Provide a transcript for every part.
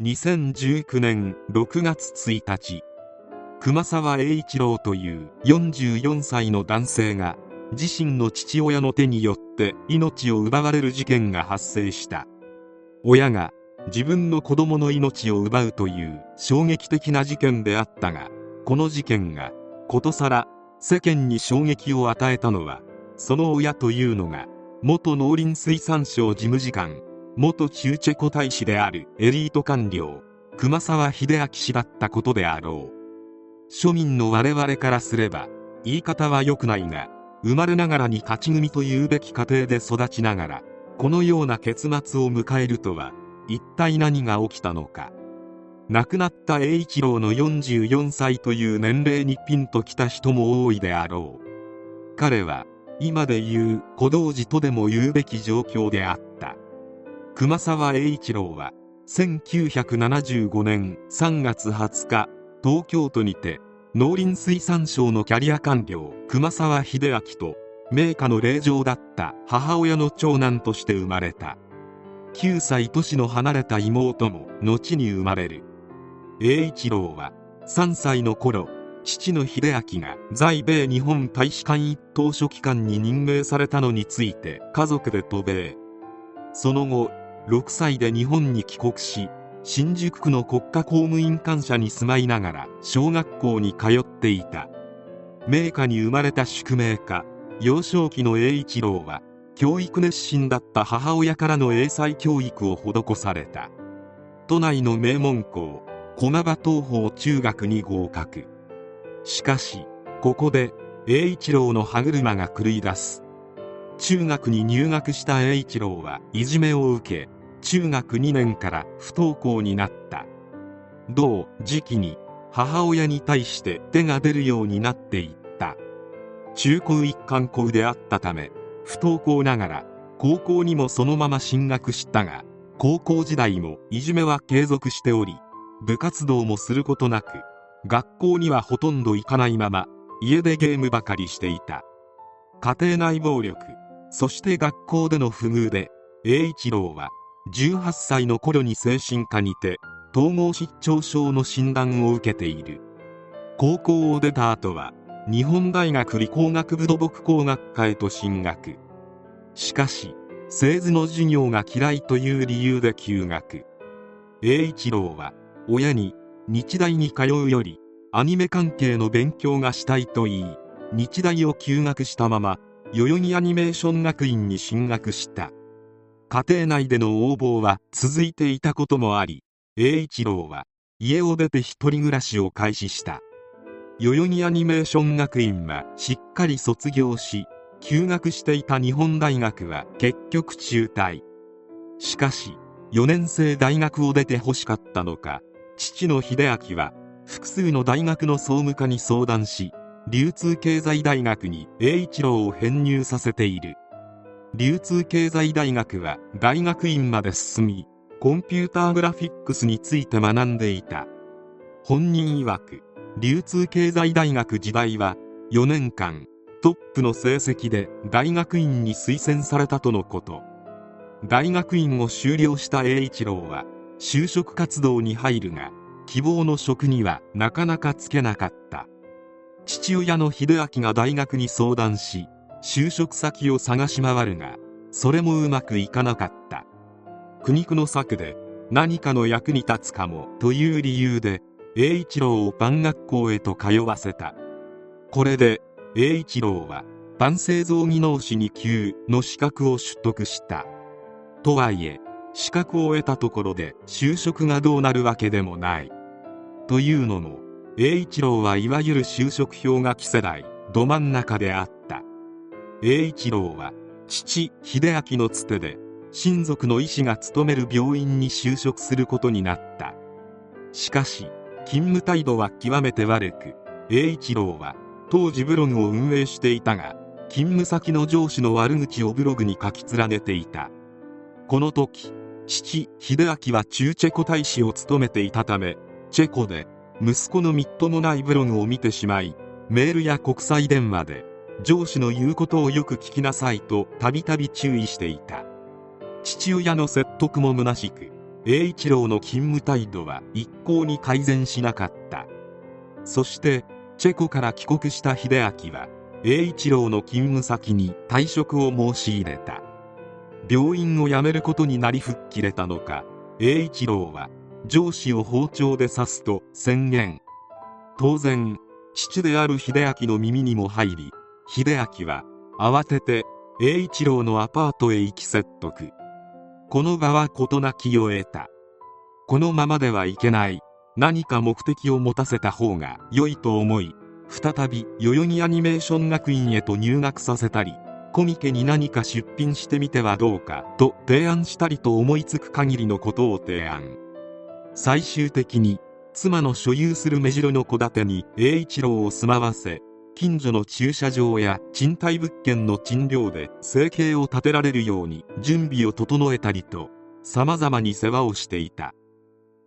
2019年6月1日熊沢栄一郎という44歳の男性が自身の父親の手によって命を奪われる事件が発生した。親が自分の子供の命を奪うという衝撃的な事件であったがこの事件がことさら世間に衝撃を与えたのはその親というのが元農林水産省事務次官元中チェコ大使であるエリート官僚熊沢秀明氏だったことであろう。庶民の我々からすれば言い方は良くないが生まれながらに勝ち組というべき家庭で育ちながらこのような結末を迎えるとは一体何が起きたのか。亡くなった栄一郎の44歳という年齢にピンときた人も多いであろう。彼は今で言う小道寺とでも言うべき状況であった。熊沢栄一郎は1975年3月20日東京都にて農林水産省のキャリア官僚熊沢秀明と名家の令嬢だった母親の長男として生まれた。9歳年の離れた妹も後に生まれる。栄一郎は3歳の頃父の秀明が在米日本大使館一等書記官に任命されたのについて家族で渡米。その後6歳で日本に帰国し新宿区の国家公務員官舎に住まいながら小学校に通っていた。名家に生まれた宿命家幼少期の栄一郎は教育熱心だった母親からの英才教育を施された。都内の名門校駒場東邦中学に合格。しかしここで栄一郎の歯車が狂い出す。中学に入学した栄一郎はいじめを受け中学2年から不登校になった。同時期に母親に対して手が出るようになっていった。中高一貫校であったため不登校ながら高校にもそのまま進学したが高校時代もいじめは継続しており部活動もすることなく学校にはほとんど行かないまま家でゲームばかりしていた。家庭内暴力そして学校での不遇で栄一郎は18歳の頃に精神科にて統合失調症の診断を受けている。高校を出た後は日本大学理工学部土木工学科へと進学。しかし製図の授業が嫌いという理由で休学。栄一郎は親に日大に通うよりアニメ関係の勉強がしたいと言い日大を休学したまま代々木アニメーション学院に進学した。家庭内での横暴は続いていたこともあり栄一郎は家を出て一人暮らしを開始した。代々木アニメーション学院はしっかり卒業し休学していた日本大学は結局中退。しかし4年生大学を出て欲しかったのか父の秀明は複数の大学の総務課に相談し流通経済大学に栄一郎を編入させている。流通経済大学は大学院まで進みコンピューターグラフィックスについて学んでいた。本人曰く流通経済大学時代は4年間トップの成績で大学院に推薦されたとのこと。大学院を修了した栄一郎は就職活動に入るが希望の職にはなかなかつけなかった。父親の秀明が大学に相談し就職先を探し回るがそれもうまくいかなかった。苦肉の策で何かの役に立つかもという理由で栄一郎を番学校へと通わせた。これで栄一郎は番製造技能士2級の資格を取得した。とはいえ資格を得たところで就職がどうなるわけでもない。というのも栄一郎はいわゆる就職氷河期世代ど真ん中であった。栄一郎は父秀明のつてで親族の医師が勤める病院に就職することになった。しかし勤務態度は極めて悪く栄一郎は当時ブログを運営していたが勤務先の上司の悪口をブログに書き連ねていた。この時父秀明は中チェコ大使を務めていたためチェコで息子のみっともないブログを見てしまいメールや国際電話で上司の言うことをよく聞きなさいとたびたび注意していた。父親の説得も虚しく栄一郎の勤務態度は一向に改善しなかった。そしてチェコから帰国した秀明は栄一郎の勤務先に退職を申し入れた。病院を辞めることになり吹っ切れたのか栄一郎は上司を包丁で刺すと宣言。当然父である秀明の耳にも入り秀明は慌てて栄一郎のアパートへ行き説得。この場は事なきを得た。このままではいけない。何か目的を持たせた方が良いと思い再び代々木アニメーション学院へと入学させたりコミケに何か出品してみてはどうかと提案したりと思いつく限りのことを提案。最終的に妻の所有する目白の戸建てに栄一郎を住まわせ近所の駐車場や賃貸物件の賃料で生計を立てられるように準備を整えたりと様々に世話をしていた。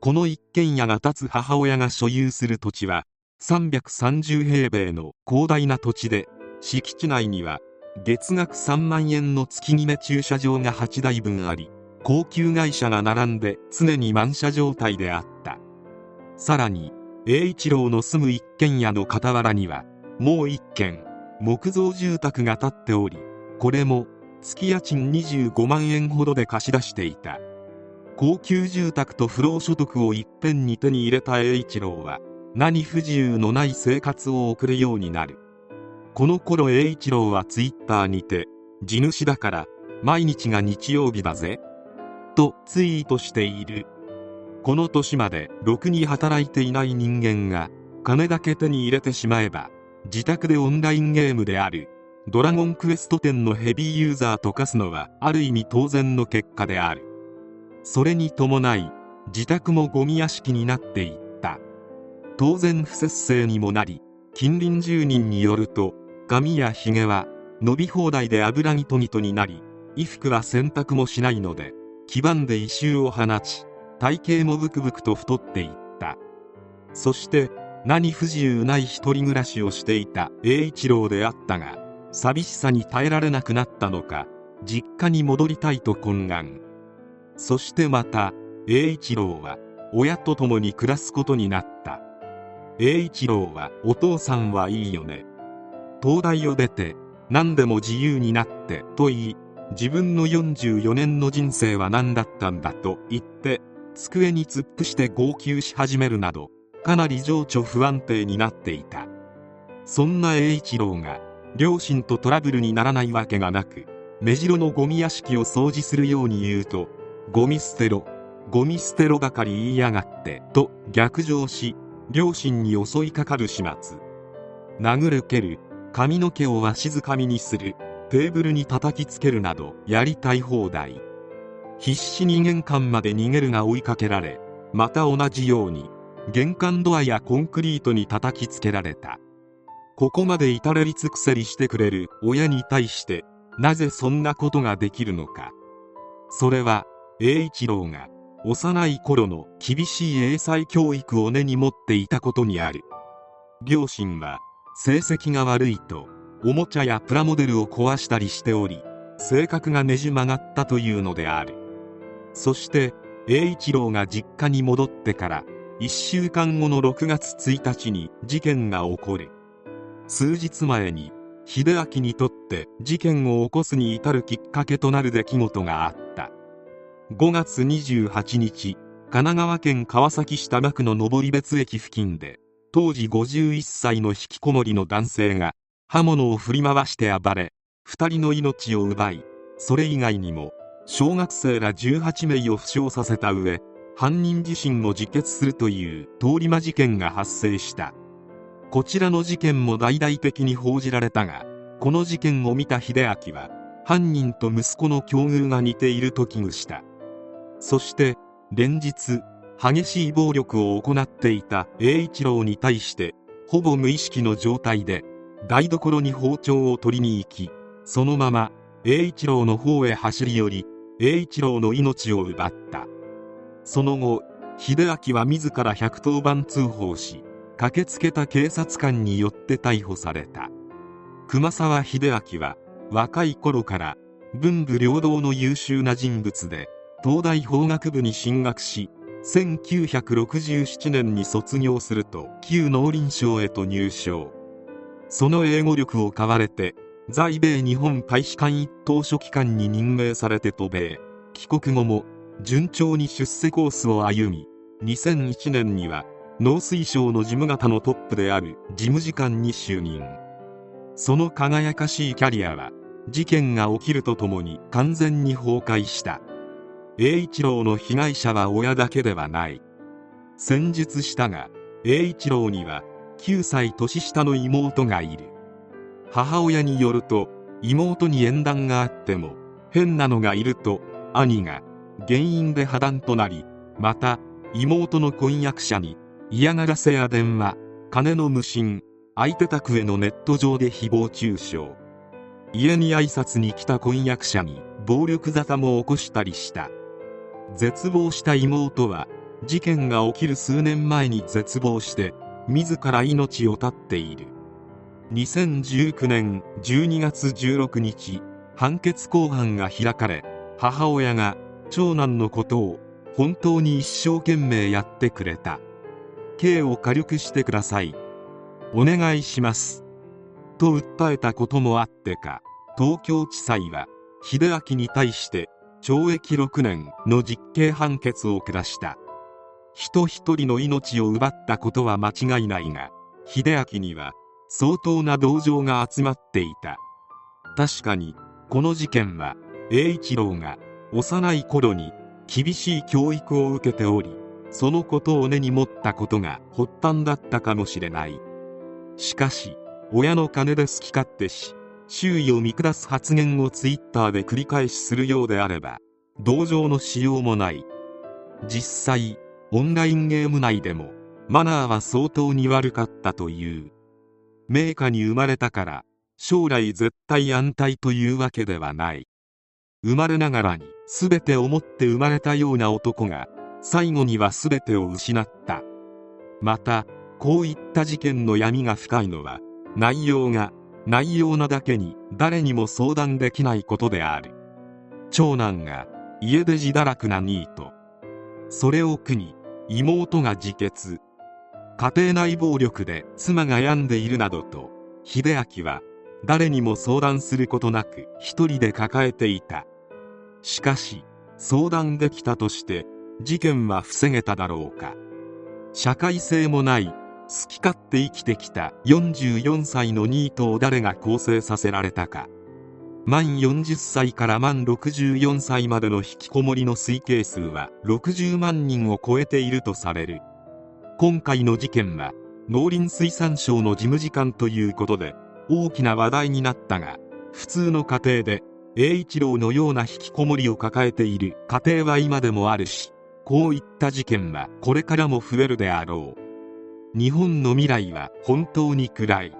この一軒家が建つ母親が所有する土地は330平米の広大な土地で敷地内には月額3万円の月決め駐車場が8台分あり高級会社が並んで常に満車状態であった。さらに栄一郎の住む一軒家の傍らにはもう一軒木造住宅が建っておりこれも月家賃25万円ほどで貸し出していた。高級住宅と不労所得をいっぺんに手に入れた栄一郎は何不自由のない生活を送るようになる。この頃栄一郎はツイッターにて地主だから毎日が日曜日だぜとツイートしている。この年までろくに働いていない人間が金だけ手に入れてしまえば自宅でオンラインゲームであるドラゴンクエスト10のヘビーユーザーと化すのはある意味当然の結果である。それに伴い自宅もゴミ屋敷になっていった。当然不節制にもなり近隣住人によると髪やひげは伸び放題で油ぎとぎとになり衣服は洗濯もしないので黄ばんで異臭を放ち体型もブクブクと太っていった。そして何不自由ない一人暮らしをしていた栄一郎であったが寂しさに耐えられなくなったのか実家に戻りたいと懇願。そしてまた栄一郎は親と共に暮らすことになった。栄一郎はお父さんはいいよね。東大を出て何でも自由になってと言い自分の44年の人生は何だったんだと言って机に突っ伏して号泣し始めるなどかなり情緒不安定になっていた。そんな栄一郎が両親とトラブルにならないわけがなく目白のゴミ屋敷を掃除するように言うとゴミ捨てろゴミ捨てろばかり言いやがってと逆上し両親に襲いかかる始末。殴る蹴る髪の毛をわしづかみにするテーブルに叩きつけるなどやりたい放題。必死に玄関まで逃げるが追いかけられまた同じように玄関ドアやコンクリートに叩きつけられた。ここまで至れり尽くせりしてくれる親に対してなぜそんなことができるのか。それは栄一郎が幼い頃の厳しい英才教育を根に持っていたことにある。両親は成績が悪いとおもちゃやプラモデルを壊したりしており性格がねじ曲がったというのである。そして栄一郎が実家に戻ってから1週間後の6月1日に事件が起こる数日前に秀明にとって事件を起こすに至るきっかけとなる出来事があった。5月28日神奈川県川崎市多摩区の登別駅付近で当時51歳の引きこもりの男性が刃物を振り回して暴れ2人の命を奪いそれ以外にも小学生ら18名を負傷させた上犯人自身も自決するという通り魔事件が発生した。こちらの事件も大々的に報じられたがこの事件を見た秀明は犯人と息子の境遇が似ていると危惧した。そして連日激しい暴力を行っていた栄一郎に対してほぼ無意識の状態で台所に包丁を取りに行きそのまま栄一郎の方へ走り寄り栄一郎の命を奪った。その後秀明は自ら110番通報し駆けつけた警察官によって逮捕された。熊沢秀明は若い頃から文武両道の優秀な人物で東大法学部に進学し1967年に卒業すると旧農林省へと入省。その英語力を買われて在米日本大使館一等書記官に任命されて渡米。帰国後も順調に出世コースを歩み2001年には農水省の事務方のトップである事務次官に就任。その輝かしいキャリアは事件が起きるとともに完全に崩壊した。栄一郎の被害者は親だけではない。戦術したが栄一郎には9歳年下の妹がいる。母親によると妹に縁談があっても変なのがいると兄が原因で破談となりまた妹の婚約者に嫌がらせや電話金の無心相手宅へのネット上で誹謗中傷家に挨拶に来た婚約者に暴力沙汰も起こしたりした。絶望した妹は事件が起きる数年前に絶望して自ら命を絶っている。2019年12月16日判決公判が開かれ母親が長男のことを本当に一生懸命やってくれた。刑を軽くしてください。お願いします。と訴えたこともあってか東京地裁は秀明に対して懲役6年の実刑判決を下した。人一人の命を奪ったことは間違いないが秀明には相当な同情が集まっていた。確かにこの事件は栄一郎が幼い頃に厳しい教育を受けておりそのことを根に持ったことが発端だったかもしれない。しかし親の金で好き勝手し周囲を見下す発言をツイッターで繰り返しするようであれば同情のしようもない。実際オンラインゲーム内でもマナーは相当に悪かったという。名家に生まれたから将来絶対安泰というわけではない。生まれながらに全てを持って生まれたような男が最後には全てを失った。またこういった事件の闇が深いのは内容が内容なだけに誰にも相談できないことである。長男が家出自堕落なニート。それを苦に妹が自決。家庭内暴力で妻が病んでいるなどと秀明は誰にも相談することなく一人で抱えていた。しかし相談できたとして事件は防げただろうか。社会性もない好き勝手生きてきた44歳のニートを誰が構成させられたか。満40歳から満64歳までの引きこもりの推計数は60万人を超えているとされる。今回の事件は農林水産省の事務次官ということで大きな話題になったが普通の家庭で栄一郎のような引きこもりを抱えている家庭は今でもあるしこういった事件はこれからも増えるであろう。日本の未来は本当に暗い。